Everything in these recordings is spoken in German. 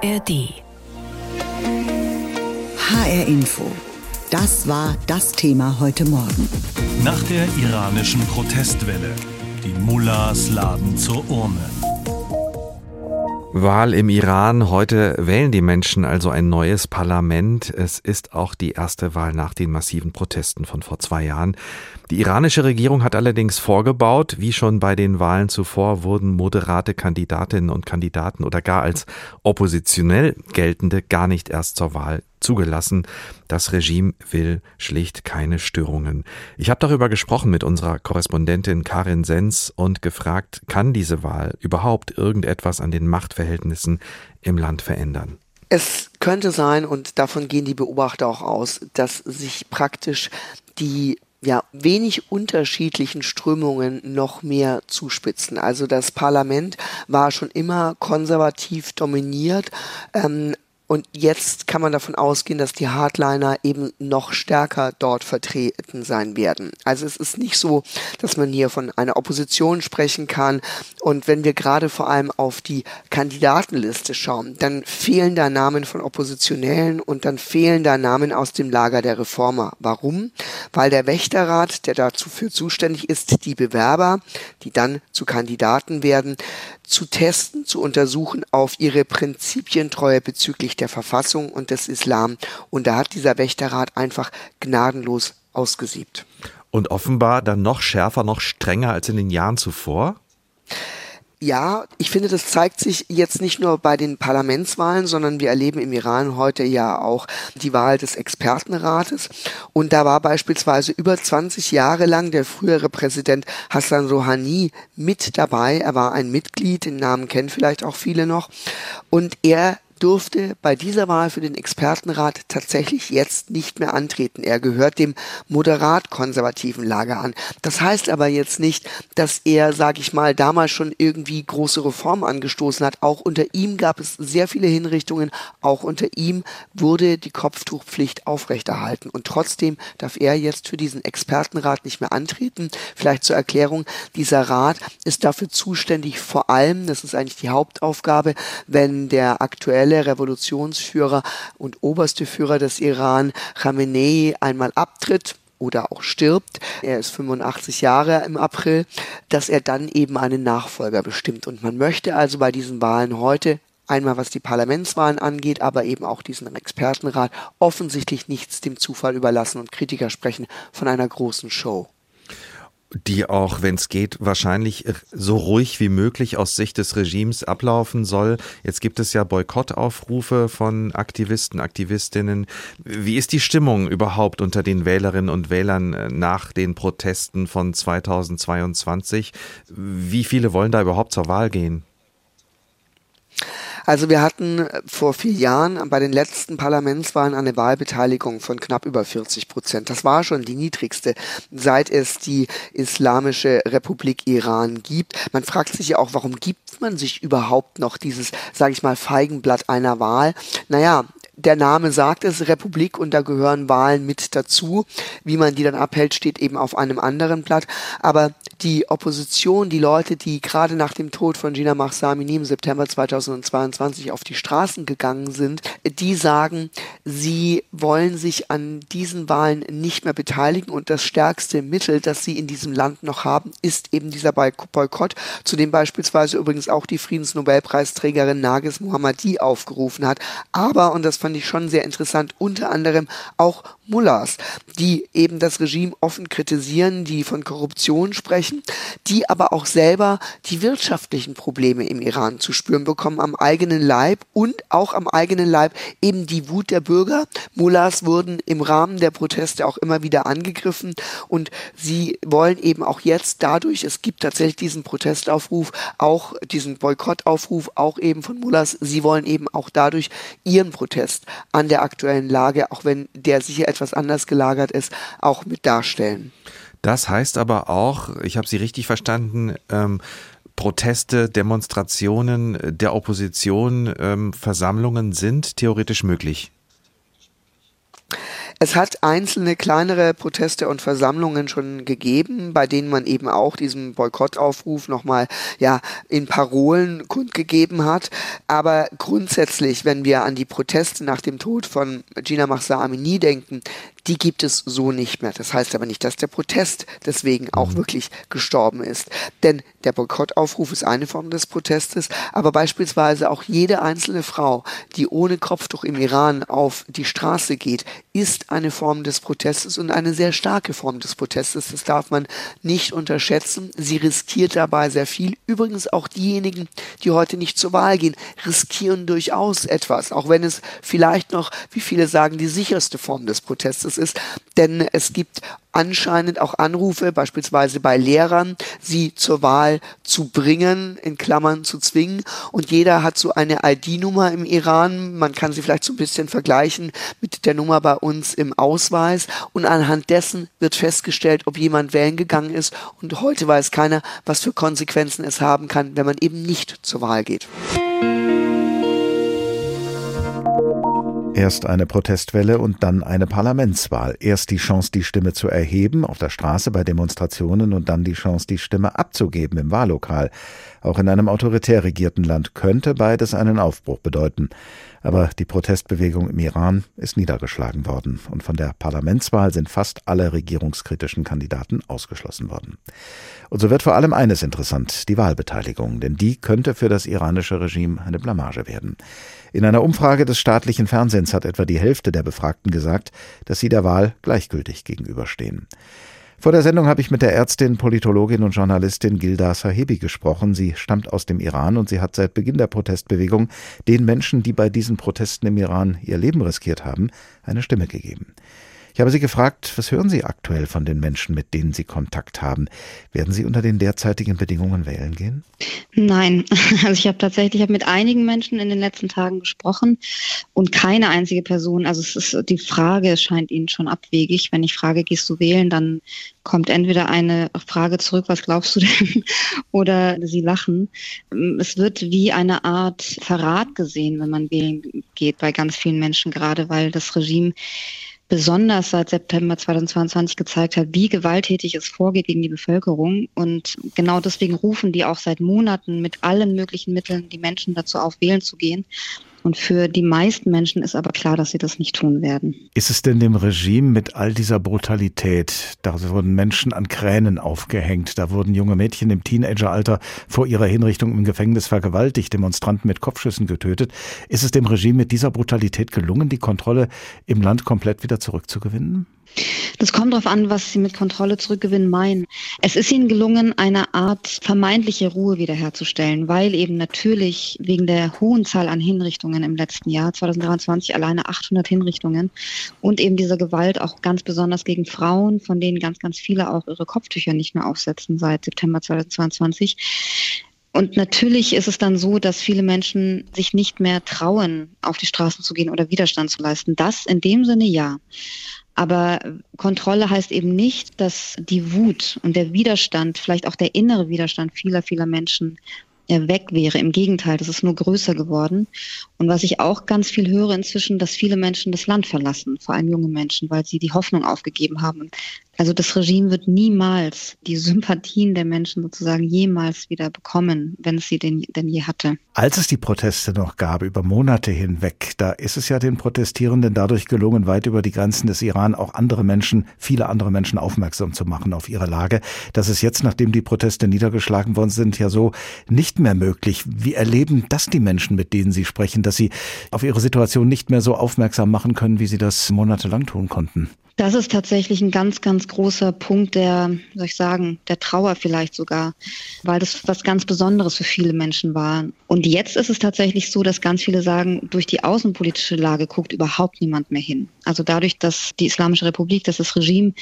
ARD. HR Info. Das war das Thema heute Morgen. Nach der iranischen Protestwelle. Die Mullahs laden zur Urne. Wahl im Iran. Heute wählen die Menschen also ein neues Parlament. Es ist auch die erste Wahl nach den massiven Protesten von vor zwei Jahren. Die iranische Regierung hat allerdings vorgebaut, wie schon bei den Wahlen zuvor wurden moderate Kandidatinnen und Kandidaten oder gar als oppositionell geltende gar nicht erst zur Wahl zugelassen. Das Regime will schlicht keine Störungen. Ich habe darüber gesprochen mit unserer Korrespondentin Karin Sens und gefragt, kann diese Wahl überhaupt irgendetwas an den Machtverhältnissen im Land verändern? Es könnte sein, und davon gehen die Beobachter auch aus, dass sich praktisch die ja, wenig unterschiedlichen Strömungen noch mehr zuspitzen. Also das Parlament war schon immer konservativ dominiert, ähm, und jetzt kann man davon ausgehen, dass die Hardliner eben noch stärker dort vertreten sein werden. Also es ist nicht so, dass man hier von einer Opposition sprechen kann. Und wenn wir gerade vor allem auf die Kandidatenliste schauen, dann fehlen da Namen von Oppositionellen und dann fehlen da Namen aus dem Lager der Reformer. Warum? Weil der Wächterrat, der dazu für zuständig ist, die Bewerber, die dann zu Kandidaten werden, zu testen, zu untersuchen auf ihre Prinzipientreue bezüglich der Verfassung und des Islam. Und da hat dieser Wächterrat einfach gnadenlos ausgesiebt. Und offenbar dann noch schärfer, noch strenger als in den Jahren zuvor? Ja, ich finde, das zeigt sich jetzt nicht nur bei den Parlamentswahlen, sondern wir erleben im Iran heute ja auch die Wahl des Expertenrates. Und da war beispielsweise über 20 Jahre lang der frühere Präsident Hassan Rouhani mit dabei. Er war ein Mitglied, den Namen kennen vielleicht auch viele noch. Und er durfte bei dieser Wahl für den Expertenrat tatsächlich jetzt nicht mehr antreten. Er gehört dem moderat konservativen Lager an. Das heißt aber jetzt nicht, dass er, sage ich mal, damals schon irgendwie große Reformen angestoßen hat. Auch unter ihm gab es sehr viele Hinrichtungen. Auch unter ihm wurde die Kopftuchpflicht aufrechterhalten. Und trotzdem darf er jetzt für diesen Expertenrat nicht mehr antreten. Vielleicht zur Erklärung, dieser Rat ist dafür zuständig, vor allem, das ist eigentlich die Hauptaufgabe, wenn der aktuelle aktuelle Revolutionsführer und oberste Führer des Iran, Khamenei, einmal abtritt oder auch stirbt, er ist 85 Jahre im April, dass er dann eben einen Nachfolger bestimmt. Und man möchte also bei diesen Wahlen heute einmal was die Parlamentswahlen angeht, aber eben auch diesen Expertenrat offensichtlich nichts dem Zufall überlassen und Kritiker sprechen von einer großen Show die auch, wenn es geht, wahrscheinlich so ruhig wie möglich aus Sicht des Regimes ablaufen soll. Jetzt gibt es ja Boykottaufrufe von Aktivisten, Aktivistinnen. Wie ist die Stimmung überhaupt unter den Wählerinnen und Wählern äh, nach den Protesten von 2022? Wie viele wollen da überhaupt zur Wahl gehen? Also wir hatten äh, vor vier Jahren bei den letzten Parlamentswahlen eine Wahlbeteiligung von knapp über 40 Prozent. Das war schon die niedrigste, seit es die Islamische Republik Iran gibt. Man fragt sich ja auch, warum gibt man sich überhaupt noch dieses, sage ich mal, Feigenblatt einer Wahl? Naja, der Name sagt es, Republik, und da gehören Wahlen mit dazu. Wie man die dann abhält, steht eben auf einem anderen Blatt. Aber die Opposition, die Leute, die gerade nach dem Tod von Gina Mahsamini im September 2022 auf die Straßen gegangen sind, die sagen, sie wollen sich an diesen Wahlen nicht mehr beteiligen und das stärkste Mittel, das sie in diesem Land noch haben, ist eben dieser Boykott, zu dem beispielsweise übrigens auch die Friedensnobelpreisträgerin Nagis Mohammadi aufgerufen hat. Aber, und das fand ich schon sehr interessant, unter anderem auch Mullahs, die eben das Regime offen kritisieren, die von Korruption sprechen, die aber auch selber die wirtschaftlichen Probleme im Iran zu spüren bekommen am eigenen Leib und auch am eigenen Leib eben die Wut der Bürger. Mullahs wurden im Rahmen der Proteste auch immer wieder angegriffen und sie wollen eben auch jetzt dadurch, es gibt tatsächlich diesen Protestaufruf, auch diesen Boykottaufruf, auch eben von Mullahs, sie wollen eben auch dadurch ihren Protest an der aktuellen Lage, auch wenn der sicher etwas anders gelagert ist, auch mit darstellen. Das heißt aber auch, ich habe Sie richtig verstanden, ähm, Proteste, Demonstrationen der Opposition, ähm, Versammlungen sind theoretisch möglich. Es hat einzelne kleinere Proteste und Versammlungen schon gegeben, bei denen man eben auch diesen Boykottaufruf nochmal ja, in Parolen kundgegeben hat. Aber grundsätzlich, wenn wir an die Proteste nach dem Tod von Gina Mahsa Amini denken, die gibt es so nicht mehr. Das heißt aber nicht, dass der Protest deswegen auch mhm. wirklich gestorben ist. Denn der Boykottaufruf ist eine Form des Protestes, aber beispielsweise auch jede einzelne Frau, die ohne Kopftuch im Iran auf die Straße geht, ist eine Form des Protestes und eine sehr starke Form des Protestes. Das darf man nicht unterschätzen. Sie riskiert dabei sehr viel. Übrigens auch diejenigen, die heute nicht zur Wahl gehen, riskieren durchaus etwas, auch wenn es vielleicht noch, wie viele sagen, die sicherste Form des Protestes ist, denn es gibt anscheinend auch Anrufe, beispielsweise bei Lehrern, sie zur Wahl zu bringen, in Klammern zu zwingen. Und jeder hat so eine ID-Nummer im Iran. Man kann sie vielleicht so ein bisschen vergleichen mit der Nummer bei uns im Ausweis. Und anhand dessen wird festgestellt, ob jemand wählen gegangen ist. Und heute weiß keiner, was für Konsequenzen es haben kann, wenn man eben nicht zur Wahl geht. Erst eine Protestwelle und dann eine Parlamentswahl. Erst die Chance, die Stimme zu erheben auf der Straße bei Demonstrationen und dann die Chance, die Stimme abzugeben im Wahllokal. Auch in einem autoritär regierten Land könnte beides einen Aufbruch bedeuten. Aber die Protestbewegung im Iran ist niedergeschlagen worden und von der Parlamentswahl sind fast alle regierungskritischen Kandidaten ausgeschlossen worden. Und so wird vor allem eines interessant, die Wahlbeteiligung, denn die könnte für das iranische Regime eine Blamage werden. In einer Umfrage des staatlichen Fernsehens hat etwa die Hälfte der Befragten gesagt, dass sie der Wahl gleichgültig gegenüberstehen. Vor der Sendung habe ich mit der Ärztin, Politologin und Journalistin Gilda Sahebi gesprochen. Sie stammt aus dem Iran und sie hat seit Beginn der Protestbewegung den Menschen, die bei diesen Protesten im Iran ihr Leben riskiert haben, eine Stimme gegeben. Ich habe Sie gefragt, was hören Sie aktuell von den Menschen, mit denen Sie Kontakt haben? Werden Sie unter den derzeitigen Bedingungen wählen gehen? Nein, also ich habe tatsächlich ich habe mit einigen Menschen in den letzten Tagen gesprochen und keine einzige Person, also es ist die Frage scheint Ihnen schon abwegig. Wenn ich frage, gehst du wählen, dann kommt entweder eine Frage zurück, was glaubst du denn? Oder sie lachen. Es wird wie eine Art Verrat gesehen, wenn man wählen geht bei ganz vielen Menschen, gerade weil das Regime besonders seit September 2022 gezeigt hat, wie gewalttätig es vorgeht gegen die Bevölkerung. Und genau deswegen rufen die auch seit Monaten mit allen möglichen Mitteln die Menschen dazu auf, wählen zu gehen. Und für die meisten Menschen ist aber klar, dass sie das nicht tun werden. Ist es denn dem Regime mit all dieser Brutalität, da wurden Menschen an Kränen aufgehängt, da wurden junge Mädchen im Teenageralter vor ihrer Hinrichtung im Gefängnis vergewaltigt, Demonstranten mit Kopfschüssen getötet, ist es dem Regime mit dieser Brutalität gelungen, die Kontrolle im Land komplett wieder zurückzugewinnen? Das kommt darauf an, was Sie mit Kontrolle zurückgewinnen meinen. Es ist Ihnen gelungen, eine Art vermeintliche Ruhe wiederherzustellen, weil eben natürlich wegen der hohen Zahl an Hinrichtungen im letzten Jahr, 2023 alleine 800 Hinrichtungen und eben dieser Gewalt auch ganz besonders gegen Frauen, von denen ganz, ganz viele auch ihre Kopftücher nicht mehr aufsetzen seit September 2022. Und natürlich ist es dann so, dass viele Menschen sich nicht mehr trauen, auf die Straßen zu gehen oder Widerstand zu leisten. Das in dem Sinne ja. Aber Kontrolle heißt eben nicht, dass die Wut und der Widerstand, vielleicht auch der innere Widerstand vieler, vieler Menschen äh, weg wäre. Im Gegenteil, das ist nur größer geworden. Und was ich auch ganz viel höre inzwischen, dass viele Menschen das Land verlassen, vor allem junge Menschen, weil sie die Hoffnung aufgegeben haben. Also das Regime wird niemals die Sympathien der Menschen sozusagen jemals wieder bekommen, wenn es sie denn, denn je hatte. Als es die Proteste noch gab, über Monate hinweg, da ist es ja den Protestierenden dadurch gelungen, weit über die Grenzen des Iran auch andere Menschen, viele andere Menschen aufmerksam zu machen auf ihre Lage. Das ist jetzt, nachdem die Proteste niedergeschlagen worden sind, ja so nicht mehr möglich. Wie erleben das die Menschen, mit denen Sie sprechen, dass sie auf ihre Situation nicht mehr so aufmerksam machen können, wie sie das monatelang tun konnten? Das ist tatsächlich ein ganz, ganz großer Punkt der, soll ich sagen, der Trauer vielleicht sogar, weil das was ganz Besonderes für viele Menschen war. Und jetzt ist es tatsächlich so, dass ganz viele sagen, durch die außenpolitische Lage guckt überhaupt niemand mehr hin. Also dadurch, dass die Islamische Republik, dass das Regime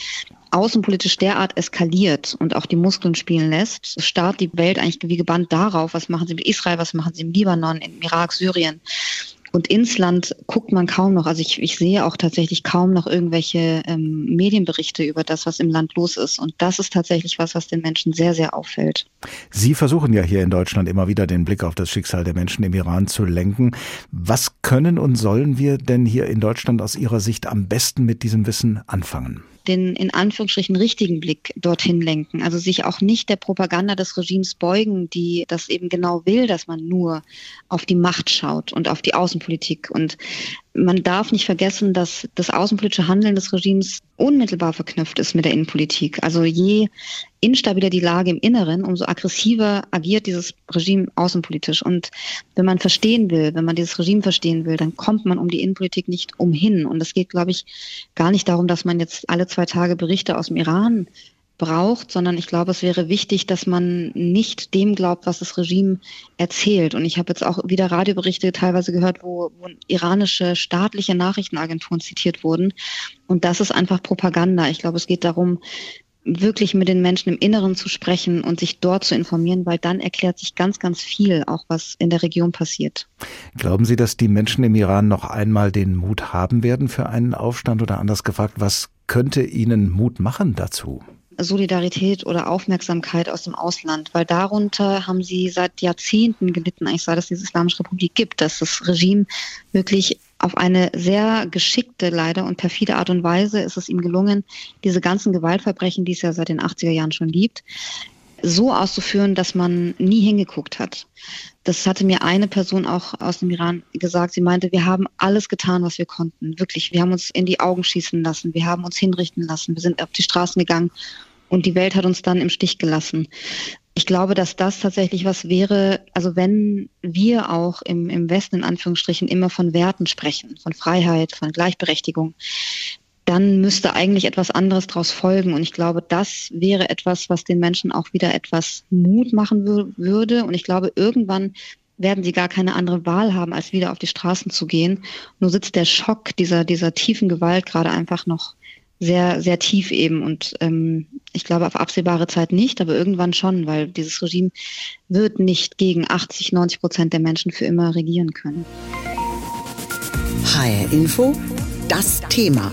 außenpolitisch derart eskaliert und auch die Muskeln spielen lässt, starrt die Welt eigentlich wie gebannt darauf, was machen sie mit Israel, was machen sie im Libanon, im Irak, Syrien. Und ins Land guckt man kaum noch. Also ich, ich sehe auch tatsächlich kaum noch irgendwelche ähm, Medienberichte über das, was im Land los ist. Und das ist tatsächlich was, was den Menschen sehr, sehr auffällt. Sie versuchen ja hier in Deutschland immer wieder den Blick auf das Schicksal der Menschen im Iran zu lenken. Was können und sollen wir denn hier in Deutschland aus Ihrer Sicht am besten mit diesem Wissen anfangen? Den in Anführungsstrichen richtigen Blick dorthin lenken. Also sich auch nicht der Propaganda des Regimes beugen, die das eben genau will, dass man nur auf die Macht schaut und auf die Außenpolitik. Und man darf nicht vergessen, dass das außenpolitische Handeln des Regimes unmittelbar verknüpft ist mit der Innenpolitik. Also je instabiler die Lage im Inneren, umso aggressiver agiert dieses Regime außenpolitisch. Und wenn man verstehen will, wenn man dieses Regime verstehen will, dann kommt man um die Innenpolitik nicht umhin. Und es geht, glaube ich, gar nicht darum, dass man jetzt alle zwei Tage Berichte aus dem Iran braucht, sondern ich glaube, es wäre wichtig, dass man nicht dem glaubt, was das Regime erzählt. Und ich habe jetzt auch wieder Radioberichte teilweise gehört, wo, wo iranische staatliche Nachrichtenagenturen zitiert wurden. Und das ist einfach Propaganda. Ich glaube, es geht darum, wirklich mit den Menschen im Inneren zu sprechen und sich dort zu informieren, weil dann erklärt sich ganz, ganz viel, auch was in der Region passiert. Glauben Sie, dass die Menschen im Iran noch einmal den Mut haben werden für einen Aufstand oder anders gefragt, was könnte ihnen Mut machen dazu? Solidarität oder Aufmerksamkeit aus dem Ausland, weil darunter haben sie seit Jahrzehnten gelitten, eigentlich seit es diese Islamische Republik gibt, dass das Regime wirklich auf eine sehr geschickte, leider und perfide Art und Weise ist es ihm gelungen, diese ganzen Gewaltverbrechen, die es ja seit den 80er Jahren schon gibt, so auszuführen, dass man nie hingeguckt hat. Das hatte mir eine Person auch aus dem Iran gesagt. Sie meinte, wir haben alles getan, was wir konnten. Wirklich. Wir haben uns in die Augen schießen lassen. Wir haben uns hinrichten lassen. Wir sind auf die Straßen gegangen und die Welt hat uns dann im Stich gelassen. Ich glaube, dass das tatsächlich was wäre, also wenn wir auch im, im Westen in Anführungsstrichen immer von Werten sprechen, von Freiheit, von Gleichberechtigung, dann müsste eigentlich etwas anderes daraus folgen. Und ich glaube, das wäre etwas, was den Menschen auch wieder etwas Mut machen würde. Und ich glaube, irgendwann werden sie gar keine andere Wahl haben, als wieder auf die Straßen zu gehen. Nur sitzt der Schock dieser, dieser tiefen Gewalt gerade einfach noch sehr, sehr tief eben. Und ähm, ich glaube auf absehbare Zeit nicht, aber irgendwann schon, weil dieses Regime wird nicht gegen 80, 90 Prozent der Menschen für immer regieren können. HR Info, das Thema.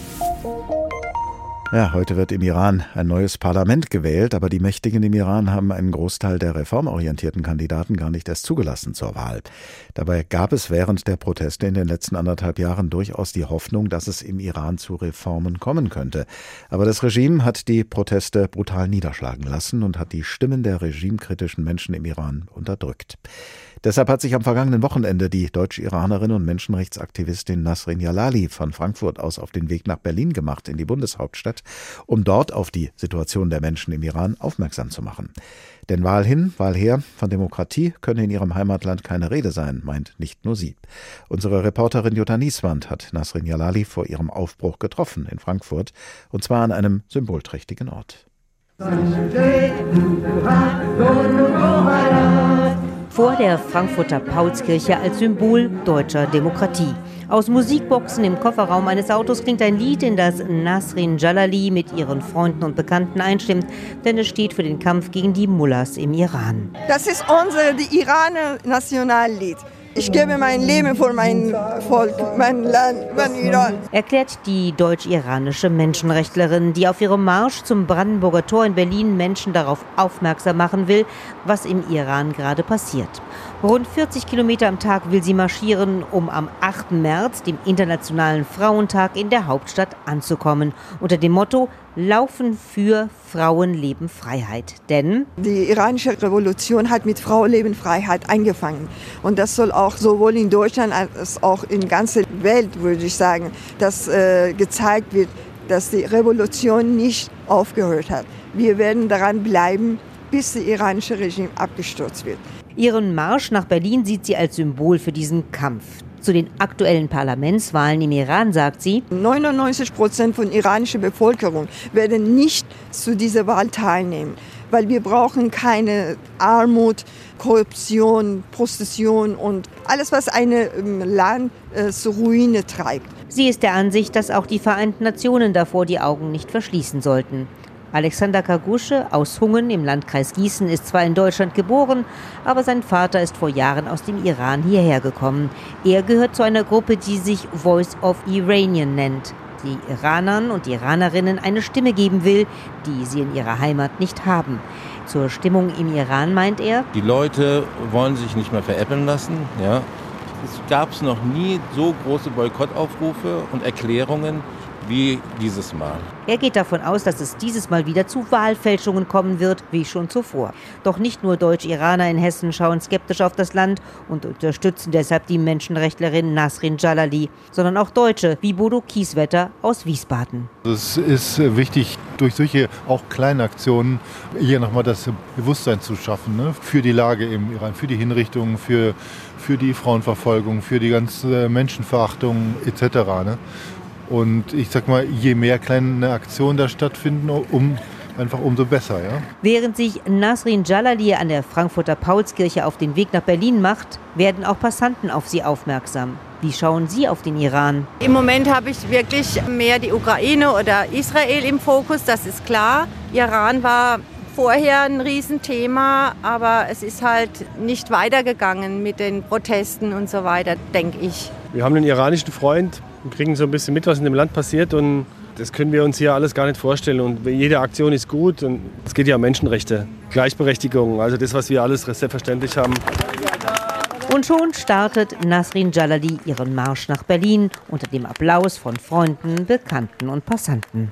Ja, heute wird im Iran ein neues Parlament gewählt, aber die Mächtigen im Iran haben einen Großteil der reformorientierten Kandidaten gar nicht erst zugelassen zur Wahl. Dabei gab es während der Proteste in den letzten anderthalb Jahren durchaus die Hoffnung, dass es im Iran zu Reformen kommen könnte. Aber das Regime hat die Proteste brutal niederschlagen lassen und hat die Stimmen der regimekritischen Menschen im Iran unterdrückt. Deshalb hat sich am vergangenen Wochenende die deutsch-Iranerin und Menschenrechtsaktivistin Nasrin Jalali von Frankfurt aus auf den Weg nach Berlin gemacht, in die Bundeshauptstadt, um dort auf die Situation der Menschen im Iran aufmerksam zu machen. Denn Wahl hin, Wahl her, von Demokratie könne in ihrem Heimatland keine Rede sein, meint nicht nur sie. Unsere Reporterin Jutta Nieswand hat Nasrin Jalali vor ihrem Aufbruch getroffen in Frankfurt, und zwar an einem symbolträchtigen Ort vor der Frankfurter Paulskirche als Symbol deutscher Demokratie. Aus Musikboxen im Kofferraum eines Autos klingt ein Lied, in das Nasrin Jalali mit ihren Freunden und Bekannten einstimmt, denn es steht für den Kampf gegen die Mullahs im Iran. Das ist unser Iraner Nationallied. Ich gebe mein Leben für mein Volk, mein Land, mein Iran. Erklärt die deutsch-iranische Menschenrechtlerin, die auf ihrem Marsch zum Brandenburger Tor in Berlin Menschen darauf aufmerksam machen will, was im Iran gerade passiert. Rund 40 Kilometer am Tag will sie marschieren, um am 8. März, dem Internationalen Frauentag, in der Hauptstadt anzukommen. Unter dem Motto Laufen für Frauenleben Freiheit. Denn die iranische Revolution hat mit Frauenleben Freiheit angefangen. Und das soll auch sowohl in Deutschland als auch in der ganzen Welt, würde ich sagen, dass äh, gezeigt wird, dass die Revolution nicht aufgehört hat. Wir werden daran bleiben, bis das iranische Regime abgestürzt wird. Ihren Marsch nach Berlin sieht sie als Symbol für diesen Kampf. Zu den aktuellen Parlamentswahlen im Iran sagt sie, 99 Prozent von iranischer Bevölkerung werden nicht zu dieser Wahl teilnehmen, weil wir brauchen keine Armut, Korruption, Prostitution und alles, was ein ähm, Land äh, zur Ruine treibt. Sie ist der Ansicht, dass auch die Vereinten Nationen davor die Augen nicht verschließen sollten. Alexander Kagusche aus Hungen im Landkreis Gießen ist zwar in Deutschland geboren, aber sein Vater ist vor Jahren aus dem Iran hierher gekommen. Er gehört zu einer Gruppe, die sich Voice of Iranian nennt, die Iranern und Iranerinnen eine Stimme geben will, die sie in ihrer Heimat nicht haben. Zur Stimmung im Iran meint er, die Leute wollen sich nicht mehr veräppeln lassen. Ja. Es gab noch nie so große Boykottaufrufe und Erklärungen wie dieses Mal. Er geht davon aus, dass es dieses Mal wieder zu Wahlfälschungen kommen wird, wie schon zuvor. Doch nicht nur Deutsch-Iraner in Hessen schauen skeptisch auf das Land und unterstützen deshalb die Menschenrechtlerin Nasrin Jalali, sondern auch Deutsche wie Bodo Kieswetter aus Wiesbaden. Es ist wichtig, durch solche auch kleine Aktionen hier nochmal das Bewusstsein zu schaffen ne? für die Lage im Iran, für die Hinrichtungen, für, für die Frauenverfolgung, für die ganze Menschenverachtung etc. Ne? Und ich sag mal, je mehr kleine Aktionen da stattfinden, um einfach umso besser. Ja? Während sich Nasrin Jalali an der Frankfurter Paulskirche auf den Weg nach Berlin macht, werden auch Passanten auf sie aufmerksam. Wie schauen Sie auf den Iran? Im Moment habe ich wirklich mehr die Ukraine oder Israel im Fokus, das ist klar. Iran war vorher ein Riesenthema, aber es ist halt nicht weitergegangen mit den Protesten und so weiter, denke ich. Wir haben einen iranischen Freund, und kriegen so ein bisschen mit, was in dem Land passiert. Und das können wir uns hier alles gar nicht vorstellen. Und jede Aktion ist gut. Und es geht ja um Menschenrechte, Gleichberechtigung, also das, was wir alles selbstverständlich haben. Und schon startet Nasrin Jalali ihren Marsch nach Berlin unter dem Applaus von Freunden, Bekannten und Passanten.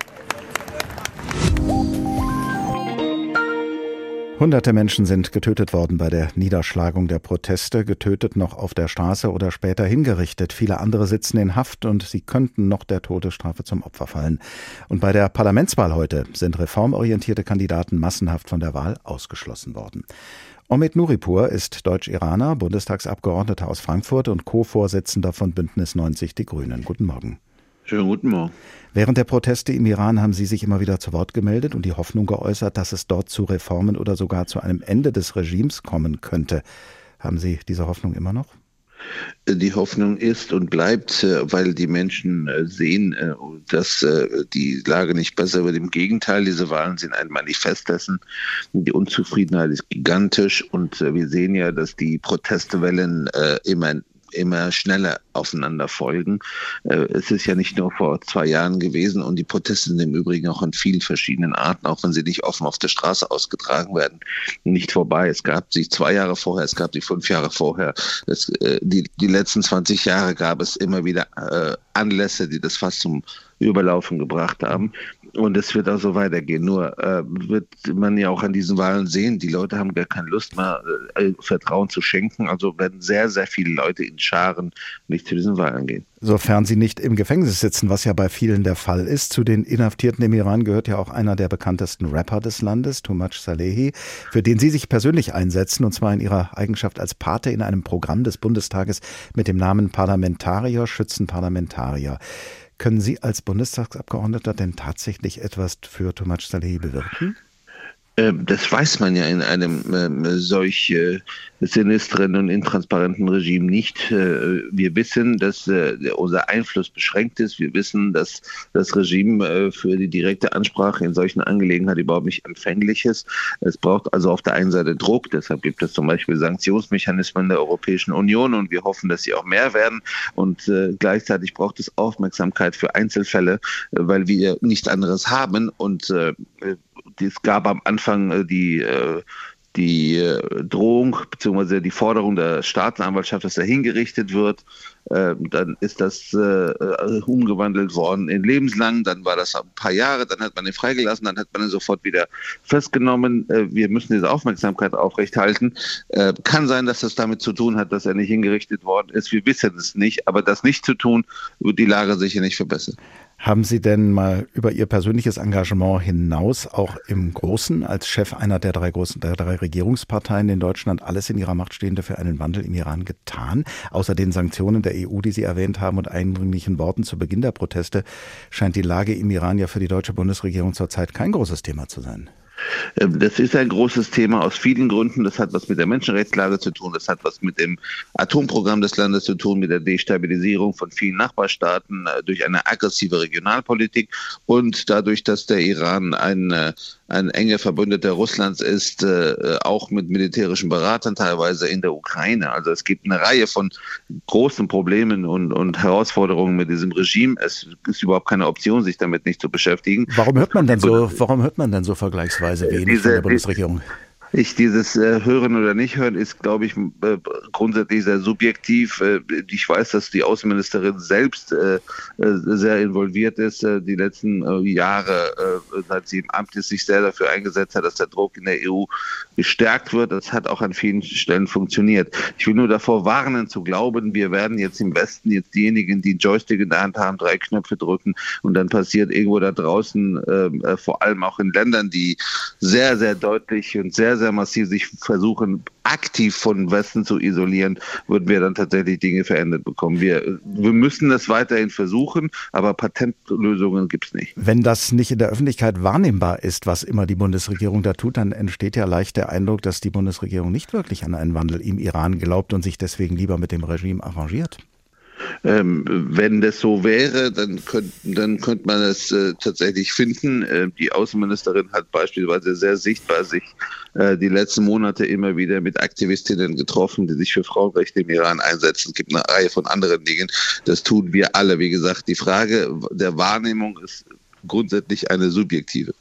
Hunderte Menschen sind getötet worden bei der Niederschlagung der Proteste, getötet noch auf der Straße oder später hingerichtet. Viele andere sitzen in Haft und sie könnten noch der Todesstrafe zum Opfer fallen. Und bei der Parlamentswahl heute sind reformorientierte Kandidaten massenhaft von der Wahl ausgeschlossen worden. Omid Nuripur ist Deutsch-Iraner, Bundestagsabgeordneter aus Frankfurt und Co-Vorsitzender von Bündnis 90 Die Grünen. Guten Morgen. Schönen guten Morgen. Während der Proteste im Iran haben Sie sich immer wieder zu Wort gemeldet und die Hoffnung geäußert, dass es dort zu Reformen oder sogar zu einem Ende des Regimes kommen könnte. Haben Sie diese Hoffnung immer noch? Die Hoffnung ist und bleibt, äh, weil die Menschen äh, sehen, äh, dass die Lage nicht besser wird. Im Gegenteil, diese Wahlen sind ein Manifest dessen. Die Unzufriedenheit ist gigantisch und wir sehen ja, dass die Protestwellen immer immer schneller aufeinander folgen. Äh, es ist ja nicht nur vor zwei Jahren gewesen und die Proteste sind im Übrigen auch in vielen verschiedenen Arten, auch wenn sie nicht offen auf der Straße ausgetragen werden, nicht vorbei. Es gab sie zwei Jahre vorher, es gab sie fünf Jahre vorher. Es, äh, die, die letzten 20 Jahre gab es immer wieder äh, Anlässe, die das fast zum Überlaufen gebracht haben. Und es wird auch so weitergehen. Nur äh, wird man ja auch an diesen Wahlen sehen, die Leute haben gar keine Lust mehr, äh, Vertrauen zu schenken. Also werden sehr, sehr viele Leute in Scharen nicht zu diesen Wahlen gehen. Sofern sie nicht im Gefängnis sitzen, was ja bei vielen der Fall ist. Zu den Inhaftierten im Iran gehört ja auch einer der bekanntesten Rapper des Landes, Tumaj Salehi, für den Sie sich persönlich einsetzen, und zwar in Ihrer Eigenschaft als Pate in einem Programm des Bundestages mit dem Namen Parlamentarier schützen Parlamentarier. Können Sie als Bundestagsabgeordneter denn tatsächlich etwas für Tomac Salehi bewirken? Ähm, das weiß man ja in einem ähm, solch äh, sinistren und intransparenten Regime nicht. Äh, wir wissen, dass äh, unser Einfluss beschränkt ist. Wir wissen, dass das Regime für die direkte Ansprache in solchen Angelegenheiten überhaupt nicht empfänglich ist. Es braucht also auf der einen Seite Druck. Deshalb gibt es zum Beispiel Sanktionsmechanismen der Europäischen Union und wir hoffen, dass sie auch mehr werden. Und gleichzeitig braucht es Aufmerksamkeit für Einzelfälle, weil wir nichts anderes haben und es gab am Anfang äh, die äh, die äh, Drohung bzw. die Forderung der Staatsanwaltschaft, dass er hingerichtet wird. Dann ist das umgewandelt worden in lebenslang. Dann war das ein paar Jahre. Dann hat man ihn freigelassen. Dann hat man ihn sofort wieder festgenommen. Wir müssen diese Aufmerksamkeit aufrechthalten. Kann sein, dass das damit zu tun hat, dass er nicht hingerichtet worden ist. Wir wissen es nicht. Aber das nicht zu tun, wird die Lage sicher nicht verbessern. Haben Sie denn mal über Ihr persönliches Engagement hinaus auch im Großen als Chef einer der drei großen, der drei Regierungsparteien in Deutschland alles in Ihrer Macht Stehende für einen Wandel im Iran getan? Außer den Sanktionen der EU, die Sie erwähnt haben und eindringlichen Worten zu Beginn der Proteste, scheint die Lage im Iran ja für die deutsche Bundesregierung zurzeit kein großes Thema zu sein. Ähm, das ist ein großes Thema aus vielen Gründen. Das hat was mit der Menschenrechtslage zu tun, das hat was mit dem Atomprogramm des Landes zu tun, mit der Destabilisierung von vielen Nachbarstaaten äh, durch eine aggressive Regionalpolitik und dadurch, dass der Iran ein äh, ein enger Verbündeter Russlands ist, äh, auch mit militärischen Beratern teilweise in der Ukraine. Also es gibt eine Reihe von großen Problemen und, und Herausforderungen mit diesem Regime. Es ist überhaupt keine Option, sich damit nicht zu beschäftigen. Warum hört man denn so, warum hört man denn so vergleichsweise wenig Diese, von der Bundesregierung? Ich dieses äh, Hören oder nicht hören ist, glaube ich, äh, grundsätzlich sehr subjektiv. Äh, ich weiß, dass die Außenministerin selbst äh, äh, sehr involviert ist, äh, die letzten Jahre, seit sie im Amt ist, sich sehr dafür eingesetzt hat, dass der Druck in der EU gestärkt wird. Das hat auch an vielen Stellen funktioniert. Ich will nur davor warnen zu glauben, wir werden jetzt im Westen jetzt diejenigen, die einen Joystick in der Hand haben, drei Knöpfe drücken und dann passiert irgendwo da draußen, ähm, vor allem auch in Ländern, die sehr, sehr deutlich und sehr, sehr massiv sich versuchen, aktiv von Westen zu isolieren, würden wir dann tatsächlich Dinge verändert bekommen. Wir, wir müssen das weiterhin versuchen, aber Patentlösungen gibt es nicht. Wenn das nicht in der Öffentlichkeit wahrnehmbar ist, was immer die Bundesregierung da tut, dann entsteht ja leicht der Eindruck, dass die Bundesregierung nicht wirklich an einen Wandel im Iran glaubt und sich deswegen lieber mit dem Regime arrangiert. Ähm, wenn das so wäre, dann, könnt, dann könnte man es äh, tatsächlich finden. Äh, die Außenministerin hat beispielsweise sehr sichtbar sich die letzten Monate immer wieder mit Aktivistinnen getroffen, die sich für Frauenrechte im Iran einsetzen. Es gibt eine Reihe von anderen Dingen. Das tun wir alle. Wie gesagt, die Frage der Wahrnehmung ist grundsätzlich eine subjektive.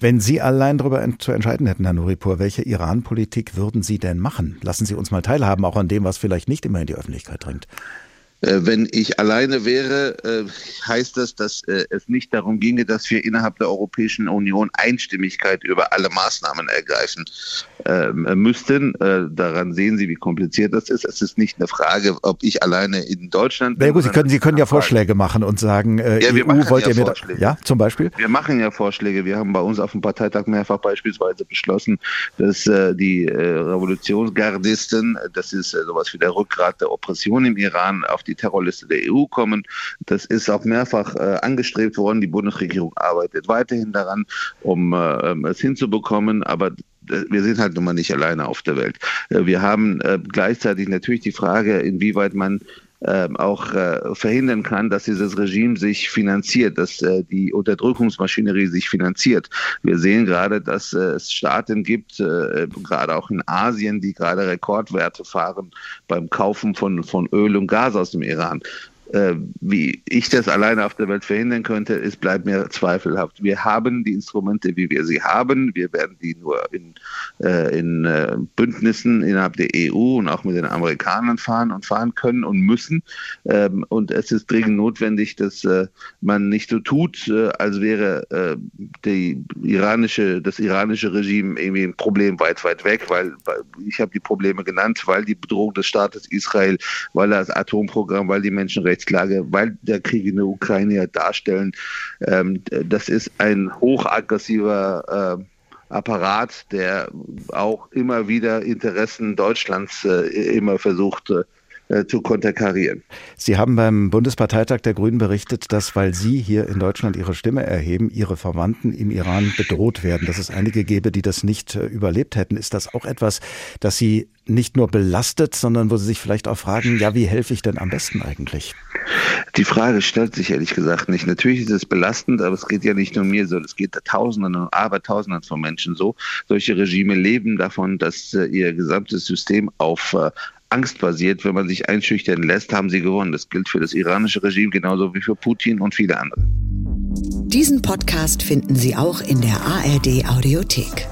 Wenn Sie allein darüber zu entscheiden hätten, Herr Nuripur, welche Iran-Politik würden Sie denn machen? Lassen Sie uns mal teilhaben, auch an dem, was vielleicht nicht immer in die Öffentlichkeit dringt. Äh, wenn ich alleine wäre, äh, heißt das, dass äh, es nicht darum ginge, dass wir innerhalb der Europäischen Union Einstimmigkeit über alle Maßnahmen ergreifen ähm, müssten. Daran sehen Sie, wie kompliziert das ist. Es ist nicht eine Frage, ob ich alleine in Deutschland. Ja, gut, Sie können, Sie können ja Vorschläge machen und sagen, äh, ja, EU wollt ja ihr mir da, ja, zum Beispiel? Wir machen ja Vorschläge. Wir haben bei uns auf dem Parteitag mehrfach beispielsweise beschlossen, dass äh, die äh, Revolutionsgardisten, das ist sowas wie der Rückgrat der Oppression im Iran, auf die Terrorliste der EU kommen. Das ist auch mehrfach äh, angestrebt worden. Die Bundesregierung arbeitet weiterhin daran, um äh, es hinzubekommen. Aber äh, wir sind halt nun mal nicht alleine auf der Welt. Äh, wir haben äh, gleichzeitig natürlich die Frage, inwieweit man auch äh, verhindern kann, dass dieses Regime sich finanziert, dass äh, die Unterdrückungsmaschinerie sich finanziert. Wir sehen gerade, dass äh, es Staaten gibt, gerade auch in Asien, die gerade Rekordwerte fahren beim Kaufen von, von Öl und Gas aus dem Iran. Äh, wie ich das alleine auf der Welt verhindern könnte, ist, bleibt mir zweifelhaft. Wir haben die Instrumente, wie wir sie haben. Wir werden die nur in, äh, in äh, Bündnissen innerhalb der EU und auch mit den Amerikanern fahren und fahren können und müssen. Ähm, und es ist dringend notwendig, dass äh, man nicht so tut, äh, als wäre äh, die iranische, das iranische Regime irgendwie ein Problem weit, weit weg, weil, weil ich habe die Probleme genannt, weil die Bedrohung des Staates Israel, weil das Atomprogramm, weil die Menschenrechte Menschenrechtslage, weil der Krieg in der Ukraine ja darstellen. Ähm, das ist ein hochaggressiver äh, Apparat, der auch immer wieder Interessen Deutschlands äh, immer versucht äh, zu konterkarieren. Sie haben beim Bundesparteitag der Grünen berichtet, dass, weil Sie hier in Deutschland Ihre Stimme erheben, Ihre Verwandten im Iran bedroht werden, dass es einige gäbe, die das nicht äh, überlebt hätten. Ist das auch etwas, das Sie nicht nur belastet, sondern wo Sie sich vielleicht auch fragen, ja, wie helfe ich denn am besten eigentlich? Die Frage stellt sich ehrlich gesagt nicht. Natürlich ist es belastend, aber es geht ja nicht nur mir so, es geht Tausenden und Abertausenden von Menschen so. Solche Regime leben davon, dass äh, ihr gesamtes System auf äh, Angst basiert. Wenn man sich einschüchtern lässt, haben sie gewonnen. Das gilt für das iranische Regime genauso wie für Putin und viele andere. Diesen Podcast finden Sie auch in der ARD Audiothek.